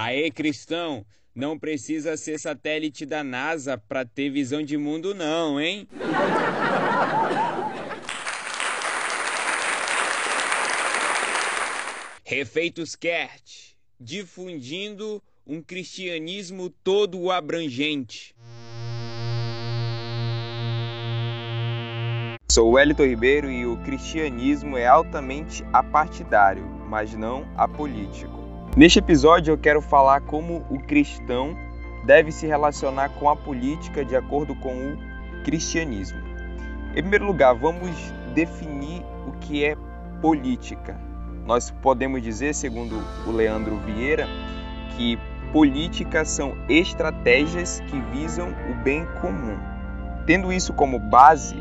Aê, cristão, não precisa ser satélite da NASA para ter visão de mundo não, hein? Refeitos Kert, difundindo um cristianismo todo abrangente. Sou Wellington Ribeiro e o cristianismo é altamente apartidário, mas não apolítico. Neste episódio eu quero falar como o cristão deve se relacionar com a política de acordo com o cristianismo. Em primeiro lugar, vamos definir o que é política. Nós podemos dizer, segundo o Leandro Vieira, que políticas são estratégias que visam o bem comum. Tendo isso como base,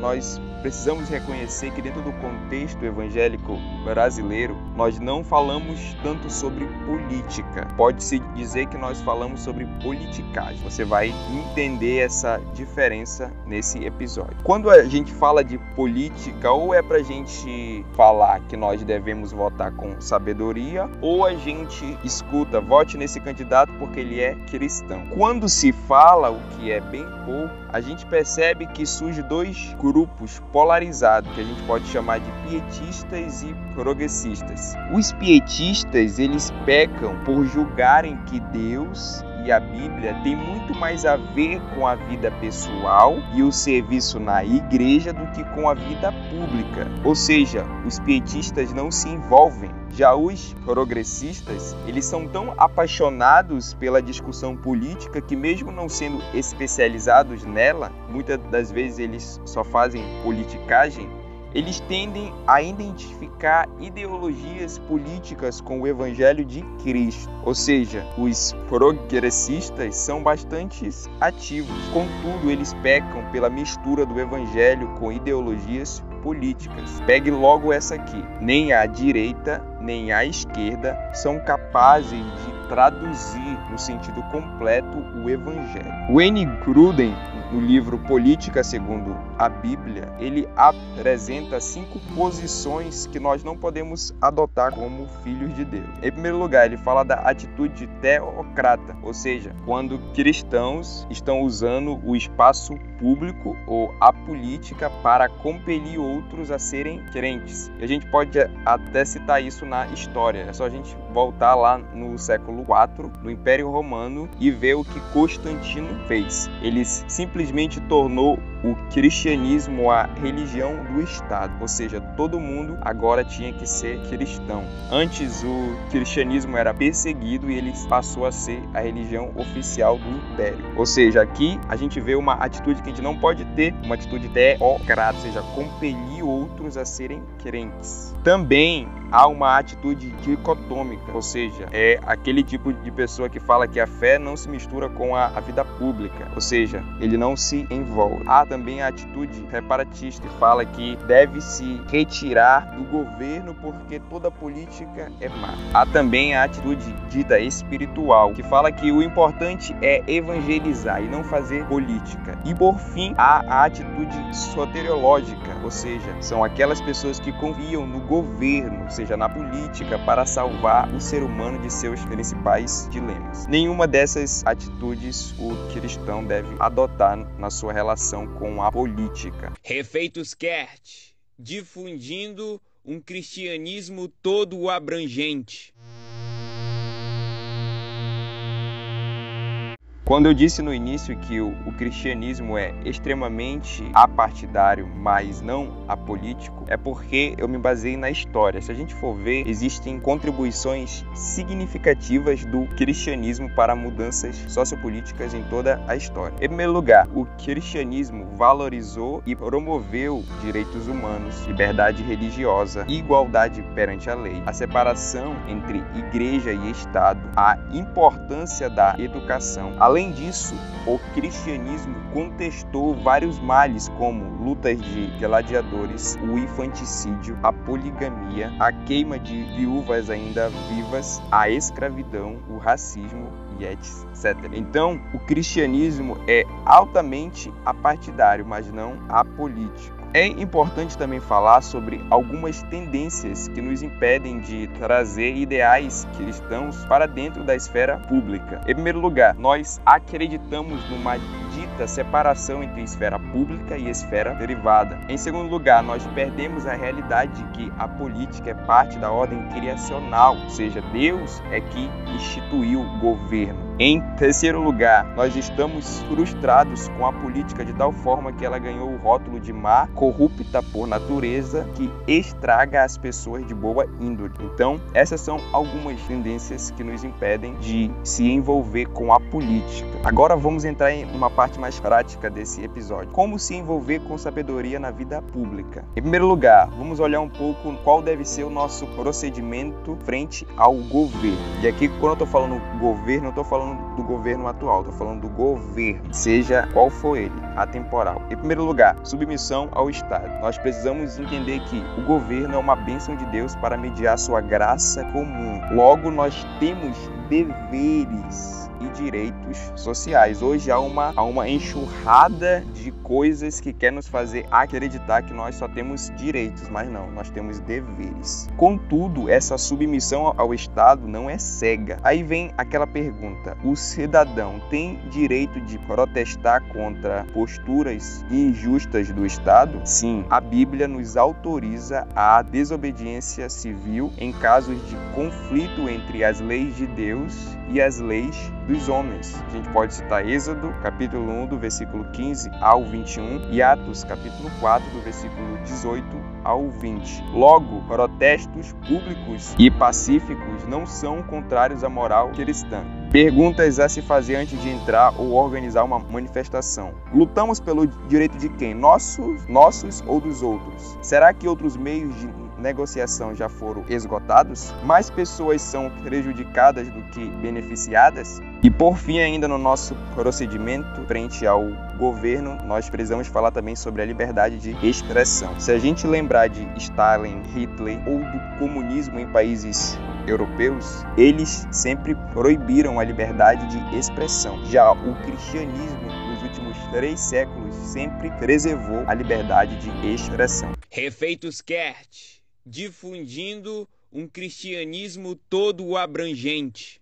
nós precisamos reconhecer que dentro do contexto evangélico brasileiro, nós não falamos tanto sobre política. Pode-se dizer que nós falamos sobre politicagem. Você vai entender essa diferença nesse episódio. Quando a gente fala de política, ou é para a gente falar que nós devemos votar com sabedoria, ou a gente escuta, vote nesse candidato porque ele é cristão. Quando se fala o que é bem pouco, a gente percebe que surge dois grupos polarizados, que a gente pode chamar de pietistas e progressistas. Os pietistas, eles pecam por julgarem que Deus e a Bíblia tem muito mais a ver com a vida pessoal e o serviço na igreja do que com a vida pública. Ou seja, os pietistas não se envolvem. Já os progressistas, eles são tão apaixonados pela discussão política que mesmo não sendo especializados nela, muitas das vezes eles só fazem politicagem, eles tendem a identificar ideologias políticas com o Evangelho de Cristo. Ou seja, os progressistas são bastante ativos, contudo, eles pecam pela mistura do Evangelho com ideologias políticas. Pegue logo essa aqui: nem a direita nem a esquerda são capazes de traduzir no sentido completo o Evangelho. Wayne Gruden no livro Política segundo a Bíblia, ele apresenta cinco posições que nós não podemos adotar como filhos de Deus. Em primeiro lugar, ele fala da atitude teocrata, ou seja, quando cristãos estão usando o espaço público ou a política para compelir outros a serem crentes. E a gente pode até citar isso na história. É só a gente voltar lá no século IV, no Império Romano, e ver o que Constantino fez. Ele simplesmente tornou o cristianismo a religião do Estado, ou seja, todo mundo agora tinha que ser cristão. Antes o cristianismo era perseguido e ele passou a ser a religião oficial do império. Ou seja, aqui a gente vê uma atitude que a gente não pode ter, uma atitude teocrata, ou seja, compelir outros a serem crentes. Também há uma atitude dicotômica, ou seja, é aquele tipo de pessoa que fala que a fé não se mistura com a, a vida pública, ou seja, ele não se envolve. Há também a atitude reparatista, que fala que deve se retirar do governo porque toda política é má. Há também a atitude dita espiritual, que fala que o importante é evangelizar e não fazer política. E por fim, há a atitude soteriológica, ou seja, são aquelas pessoas que confiam no governo, seja na política, para salvar o ser humano de seus principais dilemas. Nenhuma dessas atitudes o cristão deve adotar na sua relação com a política. Refeitos Kert, difundindo um cristianismo todo abrangente. Quando eu disse no início que o, o, cristianismo é extremamente apartidário, mas não apolítico, é porque eu me baseei na história. Se a gente for ver, existem contribuições significativas do cristianismo para mudanças sociopolíticas em toda a história. Em primeiro lugar, o cristianismo valorizou e promoveu direitos humanos, liberdade religiosa, igualdade perante a lei, a separação entre igreja e Estado, a importância da educação, além Além disso, o cristianismo contestou vários males como lutas de gladiadores, o infanticídio, a poligamia, a queima de viúvas ainda vivas, a escravidão, o racismo e etc. Então, o cristianismo é altamente apartidário, mas não apolítico. É importante também falar sobre algumas tendências que nos impedem de trazer ideais cristãos para dentro da esfera pública. Em primeiro lugar, nós acreditamos numa dita separação entre esfera pública e esfera privada. Em segundo lugar, nós perdemos a realidade de que a política é parte da ordem criacional, ou seja, Deus é que instituiu o governo. Em terceiro lugar, nós estamos frustrados com a política de tal forma que ela ganhou o rótulo de má, corrupta por natureza, que estraga as pessoas de boa índole. Então, essas são algumas tendências que nos impedem de se envolver com a política. Agora vamos entrar em uma parte mais prática desse episódio. Como se envolver com sabedoria na vida pública? Em primeiro lugar, vamos olhar um pouco qual deve ser o nosso procedimento frente ao governo. E aqui, quando eu estou falando governo, eu estou falando falando do governo atual, estou falando do governo, seja qual for ele, atemporal. Em primeiro lugar, submissão ao Estado. Nós precisamos entender que o governo é uma bênção de Deus para mediar sua graça comum. Logo, nós temos deveres e direitos sociais. Hoje há uma, há uma enxurrada de coisas que quer nos fazer acreditar que nós só temos direitos, mas não, nós temos deveres. Contudo, essa submissão ao Estado não é cega. Aí vem aquela pergunta: o cidadão tem direito de protestar contra posturas injustas do Estado? Sim, a Bíblia nos autoriza a desobediência civil em casos de conflito entre as leis de Deus e as leis dos homens. A gente pode citar Êxodo, capítulo 1, do versículo 15 ao 21, e Atos, capítulo 4, do versículo 18 ao 20. Logo, protestos públicos e pacíficos não são contrários à moral cristã. Perguntas a se fazer antes de entrar ou organizar uma manifestação. Lutamos pelo direito de quem? Nossos, nossos ou dos outros? Será que outros meios de negociação já foram esgotados? Mais pessoas são prejudicadas do que beneficiadas? E por fim, ainda no nosso procedimento frente ao governo, nós precisamos falar também sobre a liberdade de expressão. Se a gente lembrar de Stalin, Hitler ou do comunismo em países europeus, eles sempre proibiram a liberdade de expressão. Já o cristianismo nos últimos três séculos sempre preservou a liberdade de expressão. Refeitos Kert, difundindo um cristianismo todo abrangente.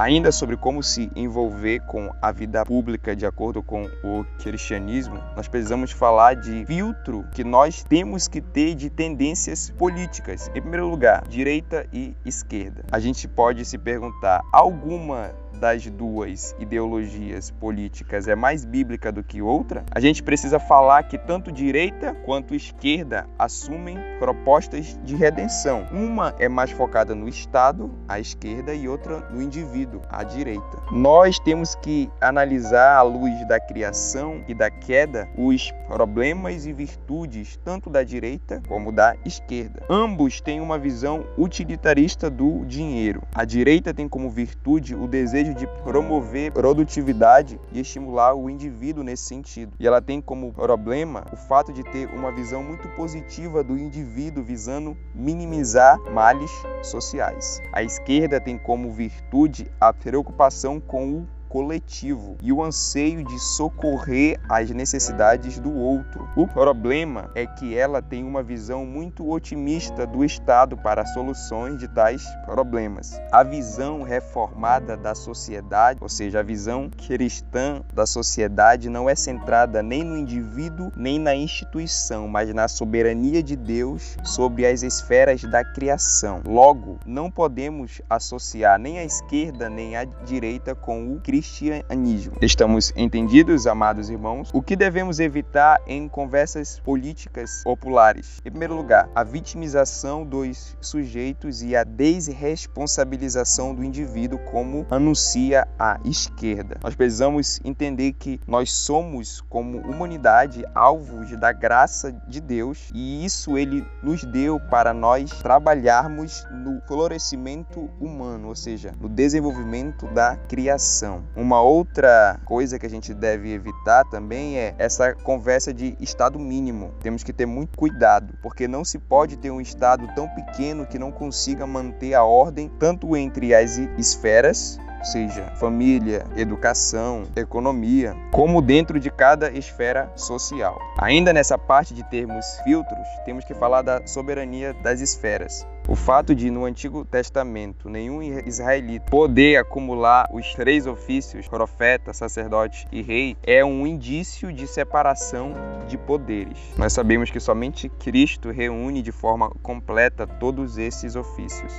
Ainda sobre como se envolver com a vida pública de acordo com o cristianismo, nós precisamos falar de filtro que nós temos que ter de tendências políticas. Em primeiro lugar, direita e esquerda. A gente pode se perguntar: alguma das duas ideologias políticas é mais bíblica do que outra, a gente precisa falar que tanto direita quanto esquerda assumem propostas de redenção. Uma é mais focada no Estado, a esquerda, e outra no indivíduo, a direita. Nós temos que analisar à luz da criação e da queda os problemas e virtudes tanto da direita como da esquerda. Ambos têm uma visão utilitarista do dinheiro. A direita tem como virtude o desejo desejo de promover produtividade e estimular o indivíduo nesse sentido. E ela tem como problema o fato de ter uma visão muito positiva do indivíduo visando minimizar males sociais. A esquerda tem como virtude a preocupação com o coletivo e o anseio de socorrer as necessidades do outro. O problema é que ela tem uma visão muito otimista do Estado para soluções de tais problemas. A visão reformada da sociedade, ou seja, a visão cristã da sociedade, não é centrada nem no indivíduo nem na instituição, mas na soberania de Deus sobre as esferas da criação. Logo, não podemos associar nem a esquerda nem a direita com o cristianismo cristianismo. Estamos entendidos, amados irmãos? O que devemos evitar em conversas políticas populares? Em primeiro lugar, a vitimização dos sujeitos e a desresponsabilização do indivíduo, como anuncia a esquerda. Nós precisamos entender que nós somos, como humanidade, alvos da graça de Deus e isso ele nos deu para nós trabalharmos no florescimento humano, ou seja, no desenvolvimento da criação. Uma outra coisa que a gente deve evitar também é essa conversa de estado mínimo. Temos que ter muito cuidado, porque não se pode ter um estado tão pequeno que não consiga manter a ordem tanto entre as esferas seja família, educação, economia, como dentro de cada esfera social. Ainda nessa parte de termos filtros, temos que falar da soberania das esferas. O fato de no Antigo Testamento nenhum israelita poder acumular os três ofícios, profeta, sacerdote e rei, é um indício de separação de poderes. Nós sabemos que somente Cristo reúne de forma completa todos esses ofícios.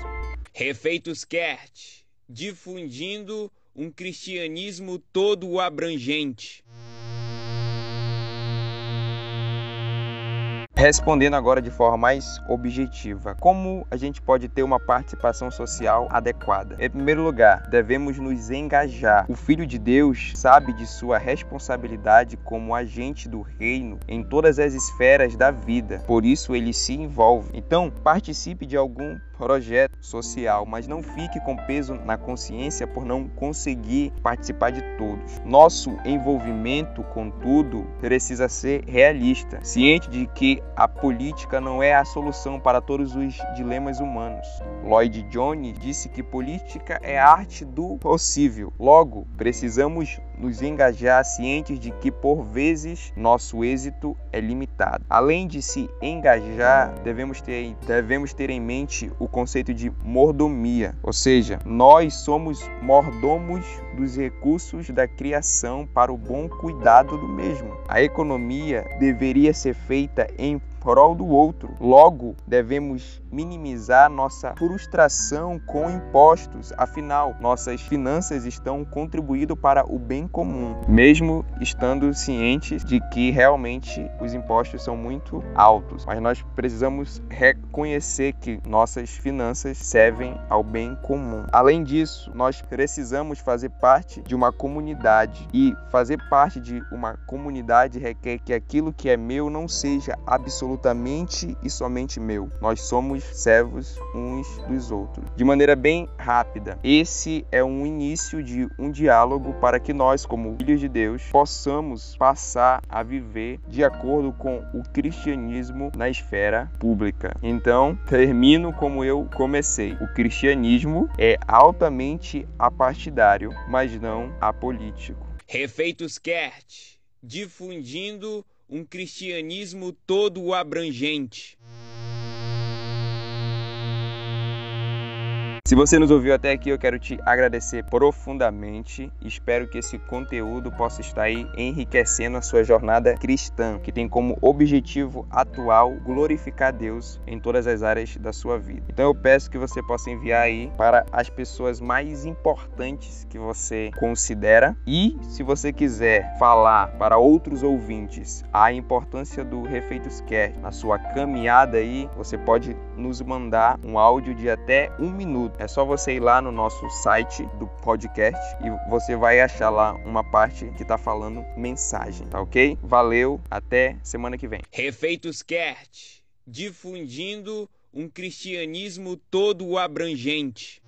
Refeitos Kert, difundindo um cristianismo todo abrangente. Respondendo agora de forma mais objetiva, como a gente pode ter uma participação social adequada? Em primeiro lugar, devemos nos engajar. O Filho de Deus sabe de sua responsabilidade como agente do reino em todas as esferas da vida, por isso ele se envolve. Então, participe de algum projeto social, mas não fique com peso na consciência por não conseguir participar de todos. Nosso envolvimento com tudo precisa ser realista, ciente de que a política não é a solução para todos os dilemas humanos. Lloyd Jones disse que política é a arte do possível. Logo, precisamos nos engajar cientes de que por vezes nosso êxito é limitado. Além de se engajar, devemos ter, devemos ter em mente o conceito de mordomia, ou seja, nós somos mordomos dos recursos da criação para o bom cuidado do mesmo. A economia deveria ser feita em prol do outro. Logo, devemos minimizar nossa frustração com impostos, afinal, nossas finanças estão contribuindo para o bem comum, mesmo estando cientes de que realmente os impostos são muito altos. Mas nós precisamos reconhecer que nossas finanças servem ao bem comum. Além disso, nós precisamos fazer parte de uma comunidade e fazer parte de uma comunidade requer que aquilo que é meu não seja absolutamente e somente meu. Nós somos servos uns dos outros. De maneira bem rápida, esse é um início de um diálogo para que nós, como filhos de Deus, possamos passar a viver de acordo com o cristianismo na esfera pública. Então, termino como eu comecei. O cristianismo é altamente apartidário, mas não apolítico. Refeitos Kert, difundindo um cristianismo todo abrangente. Se você nos ouviu até aqui, eu quero te agradecer profundamente. Espero que esse conteúdo possa estar aí enriquecendo a sua jornada cristã, que tem como objetivo atual glorificar Deus em todas as áreas da sua vida. Então eu peço que você possa enviar aí para as pessoas mais importantes que você considera e se você quiser falar para outros ouvintes a importância do Refeitos Care na sua caminhada aí, você pode nos mandar um áudio de até um minuto é só você ir lá no nosso site do podcast e você vai achar lá uma parte que está falando mensagem, tá ok? Valeu, até semana que vem. Refeitos Kert, difundindo um cristianismo todo abrangente.